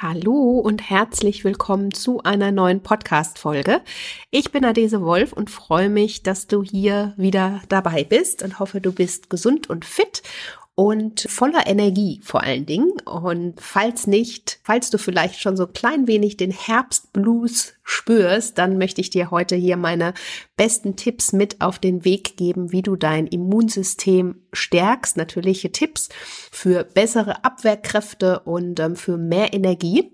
Hallo und herzlich willkommen zu einer neuen Podcast-Folge. Ich bin Adese Wolf und freue mich, dass du hier wieder dabei bist und hoffe, du bist gesund und fit und voller Energie vor allen Dingen. Und falls nicht, falls du vielleicht schon so ein klein wenig den Herbstblues spürst, dann möchte ich dir heute hier meine besten Tipps mit auf den Weg geben, wie du dein Immunsystem stärkst. Natürliche Tipps für bessere Abwehrkräfte und ähm, für mehr Energie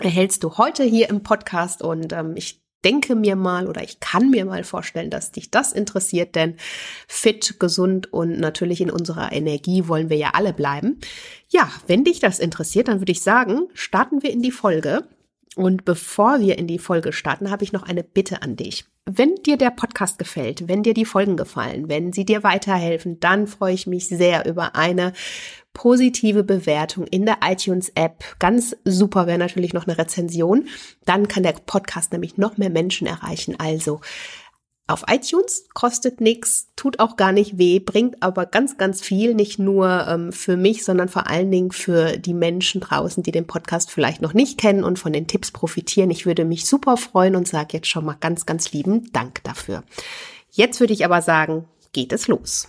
erhältst du heute hier im Podcast und ähm, ich denke mir mal oder ich kann mir mal vorstellen, dass dich das interessiert, denn fit, gesund und natürlich in unserer Energie wollen wir ja alle bleiben. Ja, wenn dich das interessiert, dann würde ich sagen, starten wir in die Folge. Und bevor wir in die Folge starten, habe ich noch eine Bitte an dich. Wenn dir der Podcast gefällt, wenn dir die Folgen gefallen, wenn sie dir weiterhelfen, dann freue ich mich sehr über eine positive Bewertung in der iTunes-App. Ganz super wäre natürlich noch eine Rezension. Dann kann der Podcast nämlich noch mehr Menschen erreichen. Also auf iTunes kostet nichts, tut auch gar nicht weh, bringt aber ganz, ganz viel, nicht nur ähm, für mich, sondern vor allen Dingen für die Menschen draußen, die den Podcast vielleicht noch nicht kennen und von den Tipps profitieren. Ich würde mich super freuen und sage jetzt schon mal ganz, ganz lieben Dank dafür. Jetzt würde ich aber sagen, geht es los.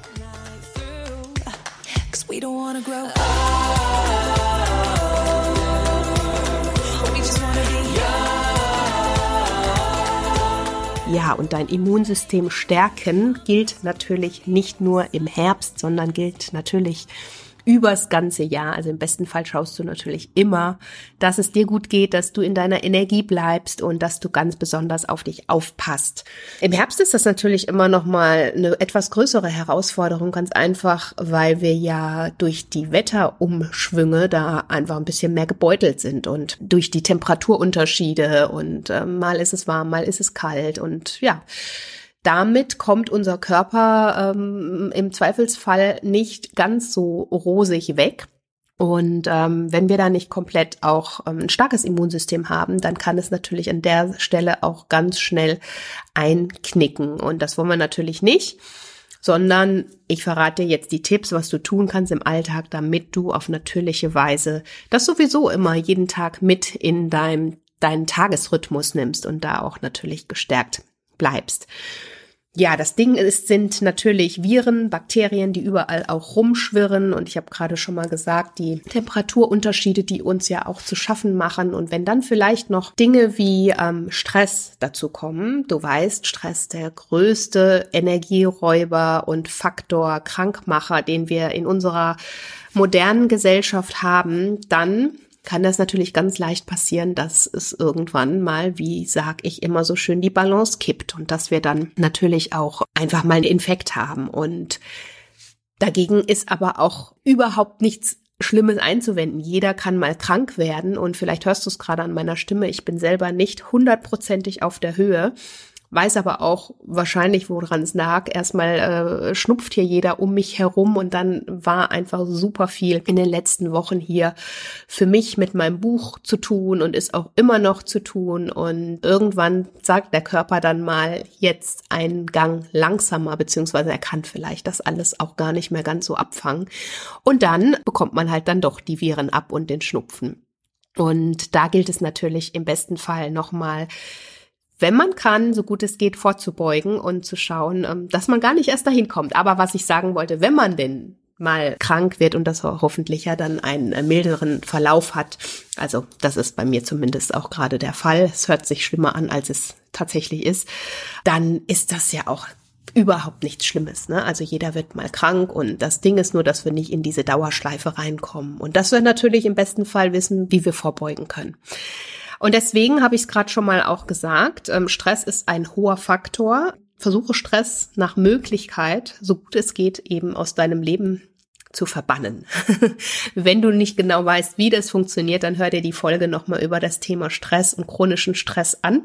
Ja, und dein Immunsystem stärken gilt natürlich nicht nur im Herbst, sondern gilt natürlich übers ganze Jahr. Also im besten Fall schaust du natürlich immer, dass es dir gut geht, dass du in deiner Energie bleibst und dass du ganz besonders auf dich aufpasst. Im Herbst ist das natürlich immer noch mal eine etwas größere Herausforderung, ganz einfach, weil wir ja durch die Wetterumschwünge da einfach ein bisschen mehr gebeutelt sind und durch die Temperaturunterschiede und äh, mal ist es warm, mal ist es kalt und ja, damit kommt unser Körper ähm, im Zweifelsfall nicht ganz so rosig weg. Und ähm, wenn wir da nicht komplett auch ähm, ein starkes Immunsystem haben, dann kann es natürlich an der Stelle auch ganz schnell einknicken. Und das wollen wir natürlich nicht, sondern ich verrate jetzt die Tipps, was du tun kannst im Alltag, damit du auf natürliche Weise das sowieso immer jeden Tag mit in deinem, deinen Tagesrhythmus nimmst und da auch natürlich gestärkt bleibst. Ja, das Ding ist, sind natürlich Viren, Bakterien, die überall auch rumschwirren. Und ich habe gerade schon mal gesagt, die Temperaturunterschiede, die uns ja auch zu schaffen machen. Und wenn dann vielleicht noch Dinge wie ähm, Stress dazu kommen, du weißt, Stress der größte Energieräuber und Faktor, Krankmacher, den wir in unserer modernen Gesellschaft haben, dann kann das natürlich ganz leicht passieren, dass es irgendwann mal, wie sag ich immer so schön, die Balance kippt und dass wir dann natürlich auch einfach mal einen Infekt haben. Und dagegen ist aber auch überhaupt nichts Schlimmes einzuwenden. Jeder kann mal krank werden und vielleicht hörst du es gerade an meiner Stimme. Ich bin selber nicht hundertprozentig auf der Höhe weiß aber auch wahrscheinlich, woran es lag. Erstmal äh, schnupft hier jeder um mich herum und dann war einfach super viel in den letzten Wochen hier für mich mit meinem Buch zu tun und ist auch immer noch zu tun. Und irgendwann sagt der Körper dann mal jetzt einen Gang langsamer, beziehungsweise er kann vielleicht das alles auch gar nicht mehr ganz so abfangen. Und dann bekommt man halt dann doch die Viren ab und den Schnupfen. Und da gilt es natürlich im besten Fall nochmal wenn man kann, so gut es geht, vorzubeugen und zu schauen, ähm, dass man gar nicht erst dahin kommt. Aber was ich sagen wollte, wenn man denn mal krank wird und das hoffentlich ja dann einen äh, milderen Verlauf hat. Also das ist bei mir zumindest auch gerade der Fall. Es hört sich schlimmer an, als es tatsächlich ist. Dann ist das ja auch überhaupt nichts Schlimmes. Ne? Also jeder wird mal krank und das Ding ist nur, dass wir nicht in diese Dauerschleife reinkommen. Und dass wir natürlich im besten Fall wissen, wie wir vorbeugen können. Und deswegen habe ich es gerade schon mal auch gesagt, ähm, Stress ist ein hoher Faktor. Versuche Stress nach Möglichkeit, so gut es geht, eben aus deinem Leben zu verbannen. Wenn du nicht genau weißt, wie das funktioniert, dann hör dir die Folge nochmal über das Thema Stress und chronischen Stress an.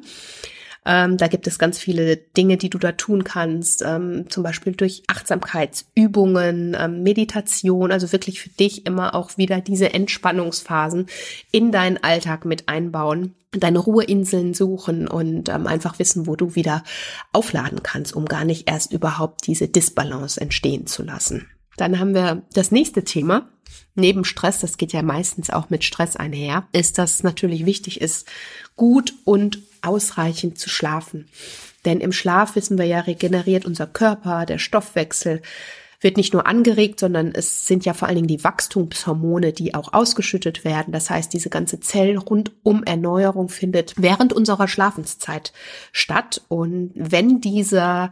Ähm, da gibt es ganz viele Dinge, die du da tun kannst, ähm, zum Beispiel durch Achtsamkeitsübungen, ähm, Meditation, also wirklich für dich immer auch wieder diese Entspannungsphasen in deinen Alltag mit einbauen deine Ruheinseln suchen und ähm, einfach wissen, wo du wieder aufladen kannst, um gar nicht erst überhaupt diese Disbalance entstehen zu lassen. Dann haben wir das nächste Thema. Neben Stress, das geht ja meistens auch mit Stress einher, ist, dass natürlich wichtig ist, gut und ausreichend zu schlafen. Denn im Schlaf wissen wir ja, regeneriert unser Körper, der Stoffwechsel, wird nicht nur angeregt, sondern es sind ja vor allen Dingen die Wachstumshormone, die auch ausgeschüttet werden. Das heißt, diese ganze Zellrundum Erneuerung findet während unserer Schlafenszeit statt. Und wenn dieser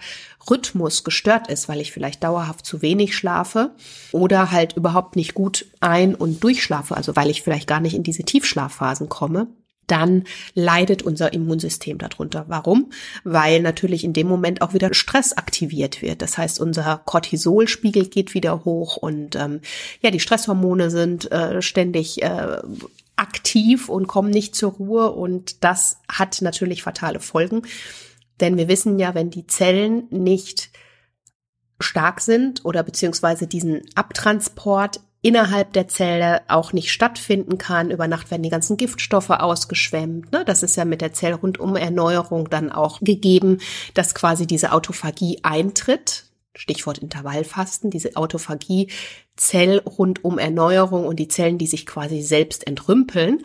Rhythmus gestört ist, weil ich vielleicht dauerhaft zu wenig schlafe oder halt überhaupt nicht gut ein- und durchschlafe, also weil ich vielleicht gar nicht in diese Tiefschlafphasen komme, dann leidet unser Immunsystem darunter. Warum? Weil natürlich in dem Moment auch wieder Stress aktiviert wird. Das heißt, unser Cortisolspiegel geht wieder hoch und ähm, ja, die Stresshormone sind äh, ständig äh, aktiv und kommen nicht zur Ruhe und das hat natürlich fatale Folgen. Denn wir wissen ja, wenn die Zellen nicht stark sind oder beziehungsweise diesen Abtransport innerhalb der Zelle auch nicht stattfinden kann. Über Nacht werden die ganzen Giftstoffe ausgeschwemmt. Ne? Das ist ja mit der Zellrundumerneuerung dann auch gegeben, dass quasi diese Autophagie eintritt. Stichwort Intervallfasten, diese Autophagie, Zellrundumerneuerung und die Zellen, die sich quasi selbst entrümpeln.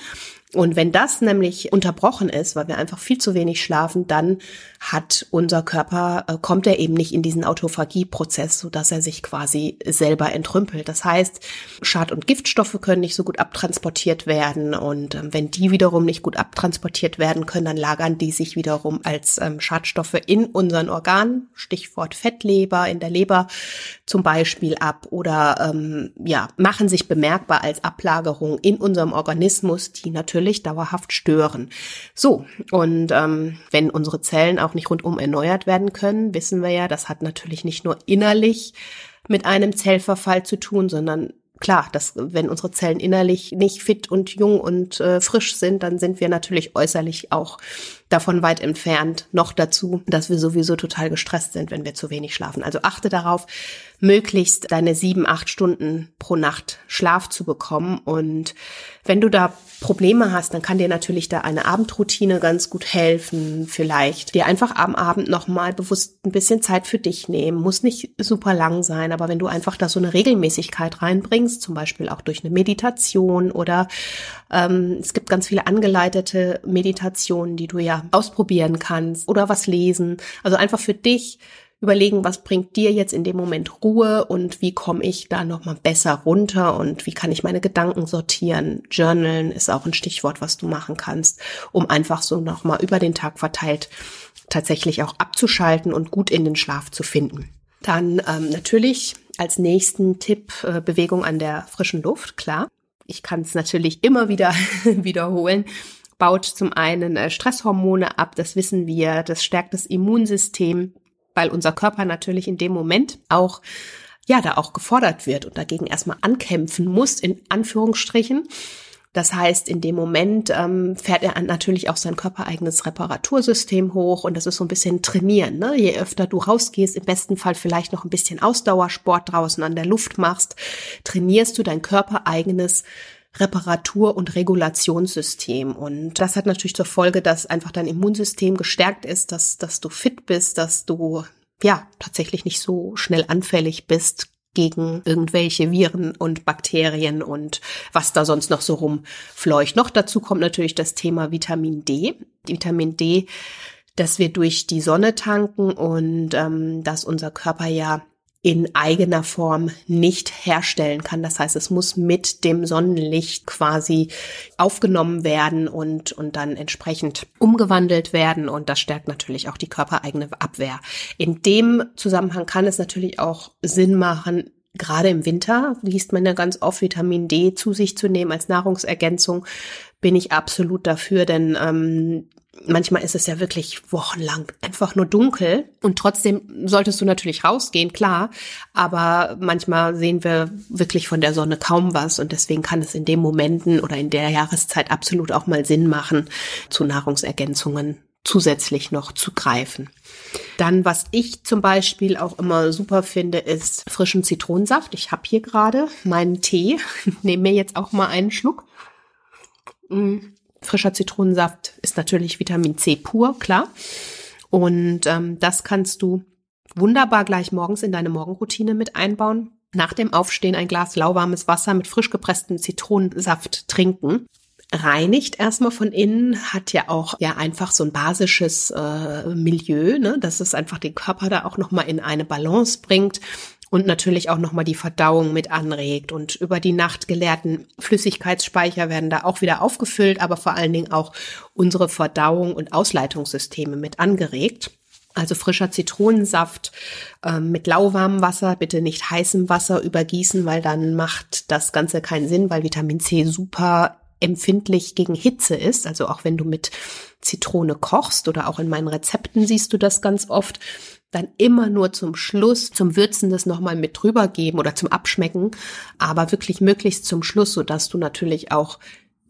Und wenn das nämlich unterbrochen ist, weil wir einfach viel zu wenig schlafen, dann hat unser Körper, äh, kommt er eben nicht in diesen Autophagie-Prozess, sodass er sich quasi selber entrümpelt. Das heißt, Schad- und Giftstoffe können nicht so gut abtransportiert werden. Und ähm, wenn die wiederum nicht gut abtransportiert werden können, dann lagern die sich wiederum als ähm, Schadstoffe in unseren Organen, Stichwort Fettleber, in der Leber zum Beispiel ab oder ähm, ja, machen sich bemerkbar als Ablagerung in unserem Organismus, die natürlich dauerhaft stören. So, und ähm, wenn unsere Zellen auch nicht rundum erneuert werden können, wissen wir ja, das hat natürlich nicht nur innerlich mit einem Zellverfall zu tun, sondern klar, dass wenn unsere Zellen innerlich nicht fit und jung und äh, frisch sind, dann sind wir natürlich äußerlich auch davon weit entfernt. Noch dazu, dass wir sowieso total gestresst sind, wenn wir zu wenig schlafen. Also achte darauf, möglichst deine sieben, acht Stunden pro Nacht Schlaf zu bekommen. Und wenn du da Probleme hast, dann kann dir natürlich da eine Abendroutine ganz gut helfen. Vielleicht dir einfach am Abend nochmal bewusst ein bisschen Zeit für dich nehmen. Muss nicht super lang sein, aber wenn du einfach da so eine Regelmäßigkeit reinbringst, zum Beispiel auch durch eine Meditation oder ähm, es gibt ganz viele angeleitete Meditationen, die du ja ausprobieren kannst oder was lesen. Also einfach für dich überlegen, was bringt dir jetzt in dem Moment Ruhe und wie komme ich da nochmal besser runter und wie kann ich meine Gedanken sortieren. Journalen ist auch ein Stichwort, was du machen kannst, um einfach so nochmal über den Tag verteilt tatsächlich auch abzuschalten und gut in den Schlaf zu finden. Dann ähm, natürlich als nächsten Tipp äh, Bewegung an der frischen Luft, klar. Ich kann es natürlich immer wieder wiederholen baut zum einen äh, Stresshormone ab, das wissen wir, das stärkt das Immunsystem, weil unser Körper natürlich in dem Moment auch ja, da auch gefordert wird und dagegen erstmal ankämpfen muss, in Anführungsstrichen. Das heißt, in dem Moment ähm, fährt er natürlich auch sein körpereigenes Reparatursystem hoch und das ist so ein bisschen trainieren. Ne? Je öfter du rausgehst, im besten Fall vielleicht noch ein bisschen Ausdauersport draußen an der Luft machst, trainierst du dein körpereigenes Reparatur- und Regulationssystem. Und das hat natürlich zur Folge, dass einfach dein Immunsystem gestärkt ist, dass, dass du fit bist, dass du ja tatsächlich nicht so schnell anfällig bist gegen irgendwelche Viren und Bakterien und was da sonst noch so rumfleucht. Noch dazu kommt natürlich das Thema Vitamin D. Vitamin D, dass wir durch die Sonne tanken und ähm, dass unser Körper ja in eigener Form nicht herstellen kann. Das heißt, es muss mit dem Sonnenlicht quasi aufgenommen werden und, und dann entsprechend umgewandelt werden. Und das stärkt natürlich auch die körpereigene Abwehr. In dem Zusammenhang kann es natürlich auch Sinn machen, gerade im Winter liest man ja ganz oft Vitamin D zu sich zu nehmen als Nahrungsergänzung, bin ich absolut dafür, denn ähm, manchmal ist es ja wirklich wochenlang einfach nur dunkel und trotzdem solltest du natürlich rausgehen, klar, aber manchmal sehen wir wirklich von der Sonne kaum was und deswegen kann es in den Momenten oder in der Jahreszeit absolut auch mal Sinn machen, zu Nahrungsergänzungen zusätzlich noch zu greifen. Dann, was ich zum Beispiel auch immer super finde, ist frischen Zitronensaft. Ich habe hier gerade meinen Tee. Nehme mir jetzt auch mal einen Schluck. Mm. Frischer Zitronensaft ist natürlich Vitamin C pur, klar. Und ähm, das kannst du wunderbar gleich morgens in deine Morgenroutine mit einbauen. Nach dem Aufstehen ein Glas lauwarmes Wasser mit frisch gepresstem Zitronensaft trinken. Reinigt erstmal von innen, hat ja auch ja einfach so ein basisches äh, Milieu, ne, dass es einfach den Körper da auch nochmal in eine Balance bringt und natürlich auch nochmal die Verdauung mit anregt. Und über die Nacht geleerten Flüssigkeitsspeicher werden da auch wieder aufgefüllt, aber vor allen Dingen auch unsere Verdauung und Ausleitungssysteme mit angeregt. Also frischer Zitronensaft äh, mit lauwarmem Wasser, bitte nicht heißem Wasser übergießen, weil dann macht das Ganze keinen Sinn, weil Vitamin C super empfindlich gegen Hitze ist. Also auch wenn du mit Zitrone kochst oder auch in meinen Rezepten siehst du das ganz oft, dann immer nur zum Schluss, zum Würzen das nochmal mit drüber geben oder zum Abschmecken, aber wirklich möglichst zum Schluss, so dass du natürlich auch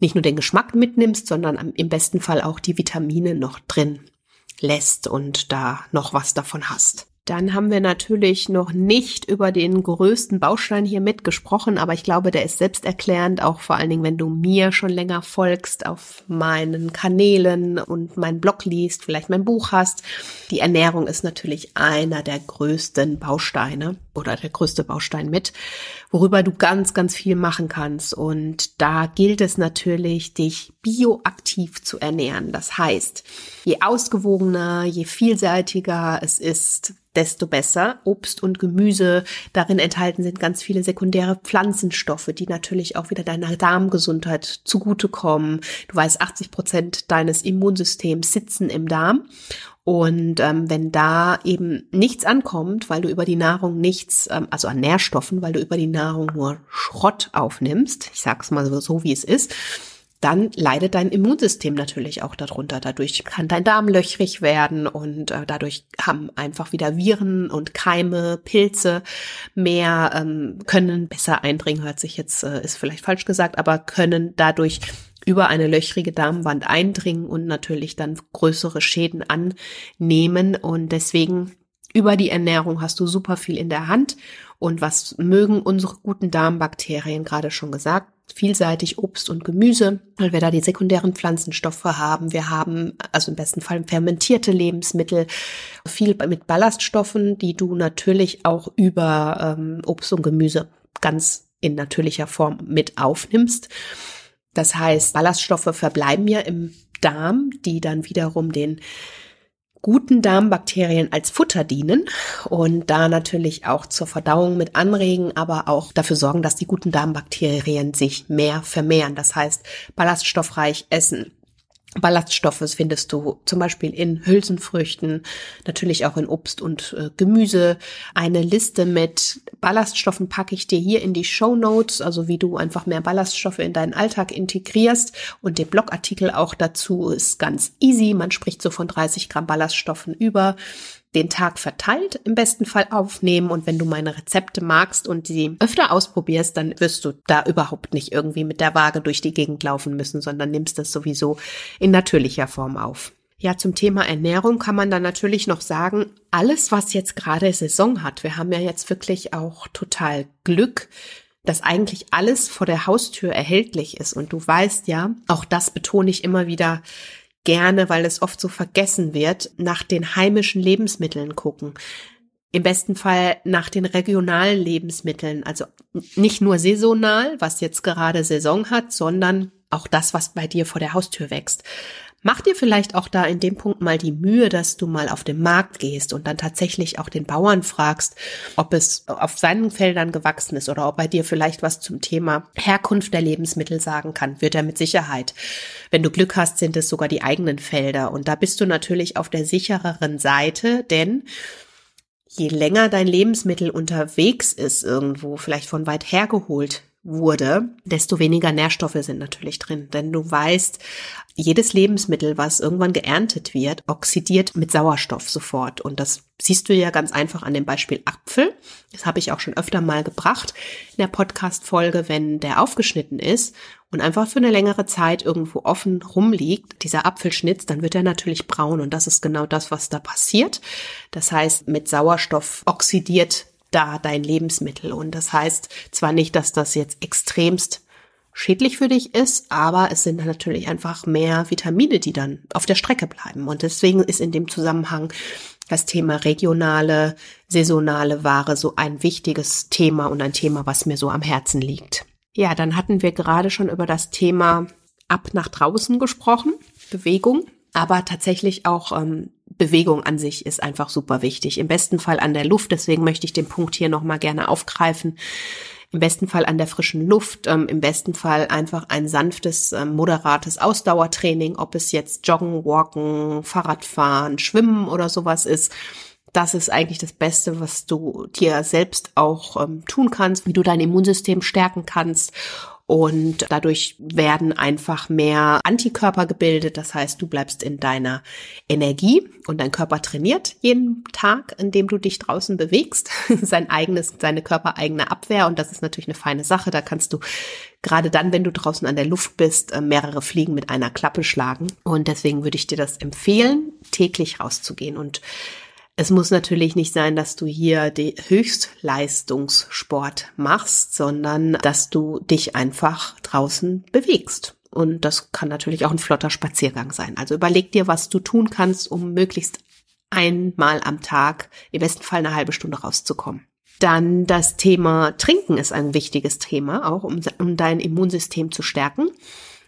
nicht nur den Geschmack mitnimmst, sondern im besten Fall auch die Vitamine noch drin lässt und da noch was davon hast. Dann haben wir natürlich noch nicht über den größten Baustein hier mitgesprochen, aber ich glaube, der ist selbsterklärend, auch vor allen Dingen, wenn du mir schon länger folgst auf meinen Kanälen und meinen Blog liest, vielleicht mein Buch hast. Die Ernährung ist natürlich einer der größten Bausteine oder der größte Baustein mit, worüber du ganz, ganz viel machen kannst. Und da gilt es natürlich, dich bioaktiv zu ernähren. Das heißt, je ausgewogener, je vielseitiger es ist, desto besser. Obst und Gemüse, darin enthalten sind ganz viele sekundäre Pflanzenstoffe, die natürlich auch wieder deiner Darmgesundheit zugutekommen. Du weißt, 80 Prozent deines Immunsystems sitzen im Darm. Und ähm, wenn da eben nichts ankommt, weil du über die Nahrung nichts, ähm, also an Nährstoffen, weil du über die Nahrung nur Schrott aufnimmst, ich sag's mal so, so wie es ist, dann leidet dein Immunsystem natürlich auch darunter. Dadurch kann dein Darm löchrig werden und äh, dadurch haben einfach wieder Viren und Keime, Pilze mehr, ähm, können besser eindringen, hört sich jetzt, äh, ist vielleicht falsch gesagt, aber können dadurch über eine löchrige Darmwand eindringen und natürlich dann größere Schäden annehmen. Und deswegen über die Ernährung hast du super viel in der Hand. Und was mögen unsere guten Darmbakterien gerade schon gesagt? vielseitig Obst und Gemüse, weil wir da die sekundären Pflanzenstoffe haben. Wir haben also im besten Fall fermentierte Lebensmittel, viel mit Ballaststoffen, die du natürlich auch über ähm, Obst und Gemüse ganz in natürlicher Form mit aufnimmst. Das heißt, Ballaststoffe verbleiben ja im Darm, die dann wiederum den guten Darmbakterien als Futter dienen und da natürlich auch zur Verdauung mit anregen, aber auch dafür sorgen, dass die guten Darmbakterien sich mehr vermehren. Das heißt, ballaststoffreich essen, Ballaststoffe findest du zum Beispiel in Hülsenfrüchten, natürlich auch in Obst und äh, Gemüse. Eine Liste mit Ballaststoffen packe ich dir hier in die Show Notes, also wie du einfach mehr Ballaststoffe in deinen Alltag integrierst. Und der Blogartikel auch dazu ist ganz easy. Man spricht so von 30 Gramm Ballaststoffen über den Tag verteilt im besten Fall aufnehmen und wenn du meine Rezepte magst und sie öfter ausprobierst, dann wirst du da überhaupt nicht irgendwie mit der Waage durch die Gegend laufen müssen, sondern nimmst das sowieso in natürlicher Form auf. Ja, zum Thema Ernährung kann man dann natürlich noch sagen, alles, was jetzt gerade Saison hat, wir haben ja jetzt wirklich auch total Glück, dass eigentlich alles vor der Haustür erhältlich ist. Und du weißt ja, auch das betone ich immer wieder, gerne, weil es oft so vergessen wird, nach den heimischen Lebensmitteln gucken. Im besten Fall nach den regionalen Lebensmitteln, also nicht nur saisonal, was jetzt gerade Saison hat, sondern auch das, was bei dir vor der Haustür wächst. Mach dir vielleicht auch da in dem Punkt mal die Mühe, dass du mal auf den Markt gehst und dann tatsächlich auch den Bauern fragst, ob es auf seinen Feldern gewachsen ist oder ob er dir vielleicht was zum Thema Herkunft der Lebensmittel sagen kann. Wird er mit Sicherheit. Wenn du Glück hast, sind es sogar die eigenen Felder. Und da bist du natürlich auf der sichereren Seite, denn je länger dein Lebensmittel unterwegs ist irgendwo, vielleicht von weit her geholt wurde, desto weniger Nährstoffe sind natürlich drin. Denn du weißt, jedes Lebensmittel, was irgendwann geerntet wird, oxidiert mit Sauerstoff sofort. Und das siehst du ja ganz einfach an dem Beispiel Apfel. Das habe ich auch schon öfter mal gebracht in der Podcast-Folge, wenn der aufgeschnitten ist und einfach für eine längere Zeit irgendwo offen rumliegt, dieser Apfelschnitz, dann wird er natürlich braun. Und das ist genau das, was da passiert. Das heißt, mit Sauerstoff oxidiert da dein Lebensmittel. Und das heißt zwar nicht, dass das jetzt extremst schädlich für dich ist, aber es sind natürlich einfach mehr Vitamine, die dann auf der Strecke bleiben. Und deswegen ist in dem Zusammenhang das Thema regionale, saisonale Ware so ein wichtiges Thema und ein Thema, was mir so am Herzen liegt. Ja, dann hatten wir gerade schon über das Thema ab nach draußen gesprochen, Bewegung, aber tatsächlich auch ähm, Bewegung an sich ist einfach super wichtig. Im besten Fall an der Luft. Deswegen möchte ich den Punkt hier nochmal gerne aufgreifen. Im besten Fall an der frischen Luft. Ähm, Im besten Fall einfach ein sanftes, ähm, moderates Ausdauertraining, ob es jetzt Joggen, Walken, Fahrradfahren, Schwimmen oder sowas ist. Das ist eigentlich das Beste, was du dir selbst auch ähm, tun kannst, wie du dein Immunsystem stärken kannst und dadurch werden einfach mehr Antikörper gebildet. Das heißt, du bleibst in deiner Energie und dein Körper trainiert jeden Tag, indem du dich draußen bewegst. Sein eigenes, seine körpereigene Abwehr. Und das ist natürlich eine feine Sache. Da kannst du gerade dann, wenn du draußen an der Luft bist, äh, mehrere Fliegen mit einer Klappe schlagen. Und deswegen würde ich dir das empfehlen, täglich rauszugehen und es muss natürlich nicht sein, dass du hier den Höchstleistungssport machst, sondern dass du dich einfach draußen bewegst. Und das kann natürlich auch ein flotter Spaziergang sein. Also überleg dir, was du tun kannst, um möglichst einmal am Tag, im besten Fall eine halbe Stunde rauszukommen. Dann das Thema Trinken ist ein wichtiges Thema, auch um, um dein Immunsystem zu stärken.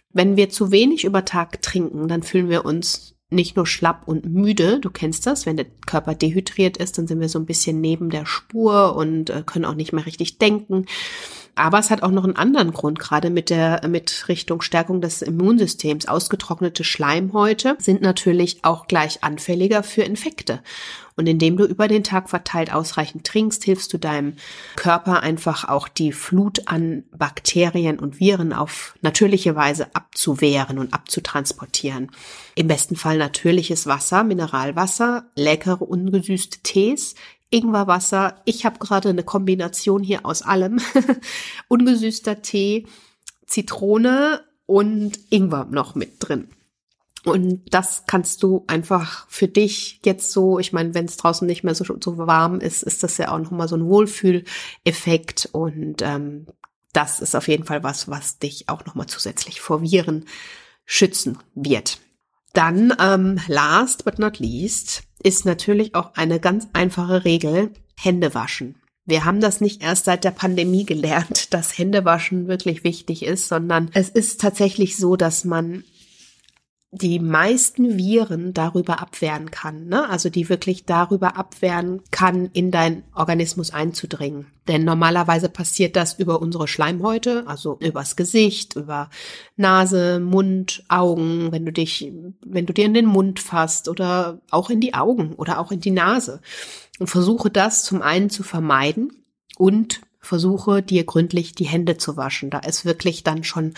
Wenn wir zu wenig über Tag trinken, dann fühlen wir uns nicht nur schlapp und müde, du kennst das, wenn der Körper dehydriert ist, dann sind wir so ein bisschen neben der Spur und äh, können auch nicht mehr richtig denken. Aber es hat auch noch einen anderen Grund, gerade mit der, mit Richtung Stärkung des Immunsystems. Ausgetrocknete Schleimhäute sind natürlich auch gleich anfälliger für Infekte. Und indem du über den Tag verteilt ausreichend trinkst, hilfst du deinem Körper einfach auch die Flut an Bakterien und Viren auf natürliche Weise abzuwehren und abzutransportieren. Im besten Fall natürliches Wasser, Mineralwasser, leckere ungesüßte Tees, Ingwerwasser. Ich habe gerade eine Kombination hier aus allem. Ungesüßter Tee, Zitrone und Ingwer noch mit drin. Und das kannst du einfach für dich jetzt so, ich meine, wenn es draußen nicht mehr so, so warm ist, ist das ja auch nochmal so ein Wohlfühleffekt. Und ähm, das ist auf jeden Fall was, was dich auch nochmal zusätzlich vor Viren schützen wird. Dann, ähm, last but not least, ist natürlich auch eine ganz einfache Regel, Hände waschen. Wir haben das nicht erst seit der Pandemie gelernt, dass Händewaschen wirklich wichtig ist, sondern es ist tatsächlich so, dass man die meisten Viren darüber abwehren kann, ne? also die wirklich darüber abwehren kann, in dein Organismus einzudringen. Denn normalerweise passiert das über unsere Schleimhäute, also übers Gesicht, über Nase, Mund, Augen, wenn du dich, wenn du dir in den Mund fasst oder auch in die Augen oder auch in die Nase. Und versuche das zum einen zu vermeiden und versuche dir gründlich die Hände zu waschen. Da ist wirklich dann schon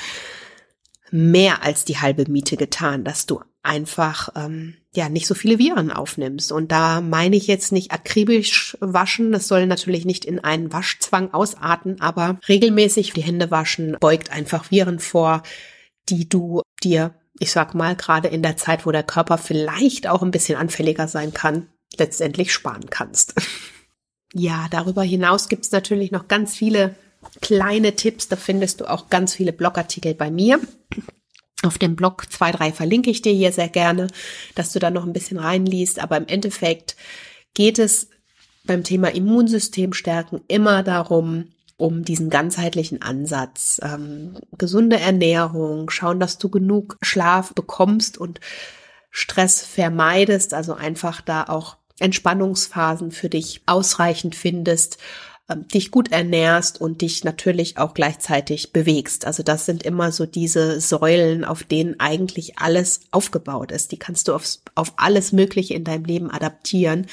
mehr als die halbe Miete getan, dass du einfach ähm, ja nicht so viele Viren aufnimmst. Und da meine ich jetzt nicht akribisch waschen. Das soll natürlich nicht in einen Waschzwang ausarten, aber regelmäßig die Hände waschen beugt einfach Viren vor, die du dir, ich sag mal, gerade in der Zeit, wo der Körper vielleicht auch ein bisschen anfälliger sein kann, letztendlich sparen kannst. Ja, darüber hinaus gibt es natürlich noch ganz viele kleine Tipps. Da findest du auch ganz viele Blogartikel bei mir. Auf dem Blog zwei, drei verlinke ich dir hier sehr gerne, dass du da noch ein bisschen reinliest. Aber im Endeffekt geht es beim Thema Immunsystem stärken immer darum, um diesen ganzheitlichen Ansatz, ähm, gesunde Ernährung, schauen, dass du genug Schlaf bekommst und Stress vermeidest, also einfach da auch Entspannungsphasen für dich ausreichend findest dich gut ernährst und dich natürlich auch gleichzeitig bewegst. Also das sind immer so diese Säulen, auf denen eigentlich alles aufgebaut ist. Die kannst du aufs, auf alles Mögliche in deinem Leben adaptieren.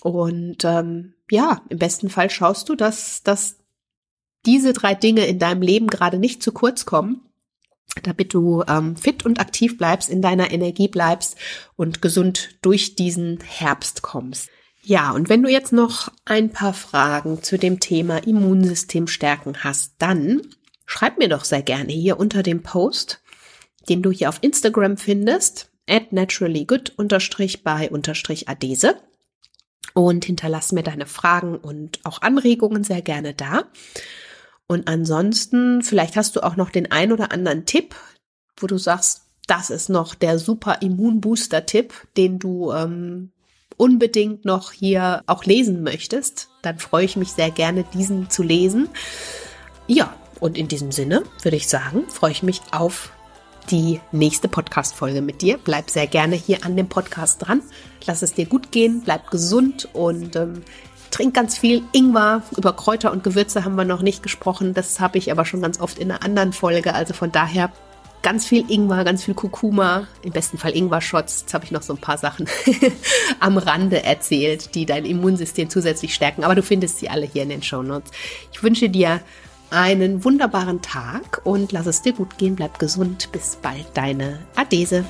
Und ähm, ja, im besten Fall schaust du, dass, dass diese drei Dinge in deinem Leben gerade nicht zu kurz kommen, damit du ähm, fit und aktiv bleibst, in deiner Energie bleibst und gesund durch diesen Herbst kommst. Ja, und wenn du jetzt noch ein paar Fragen zu dem Thema Immunsystem stärken hast, dann schreib mir doch sehr gerne hier unter dem Post, den du hier auf Instagram findest, at naturallygood by adese und hinterlass mir deine Fragen und auch Anregungen sehr gerne da. Und ansonsten, vielleicht hast du auch noch den ein oder anderen Tipp, wo du sagst, das ist noch der super Immunbooster-Tipp, den du ähm, unbedingt noch hier auch lesen möchtest. Dann freue ich mich sehr gerne, diesen zu lesen. Ja, und in diesem Sinne würde ich sagen, freue ich mich auf die nächste Podcast-Folge mit dir. Bleib sehr gerne hier an dem Podcast dran. Lass es dir gut gehen, bleib gesund und ähm, trink ganz viel Ingwer. Über Kräuter und Gewürze haben wir noch nicht gesprochen. Das habe ich aber schon ganz oft in einer anderen Folge. Also von daher ganz viel Ingwer, ganz viel Kurkuma, im besten Fall Ingwer-Shots. Jetzt habe ich noch so ein paar Sachen am Rande erzählt, die dein Immunsystem zusätzlich stärken. Aber du findest sie alle hier in den Show Notes. Ich wünsche dir einen wunderbaren Tag und lass es dir gut gehen. Bleib gesund. Bis bald, deine Adese.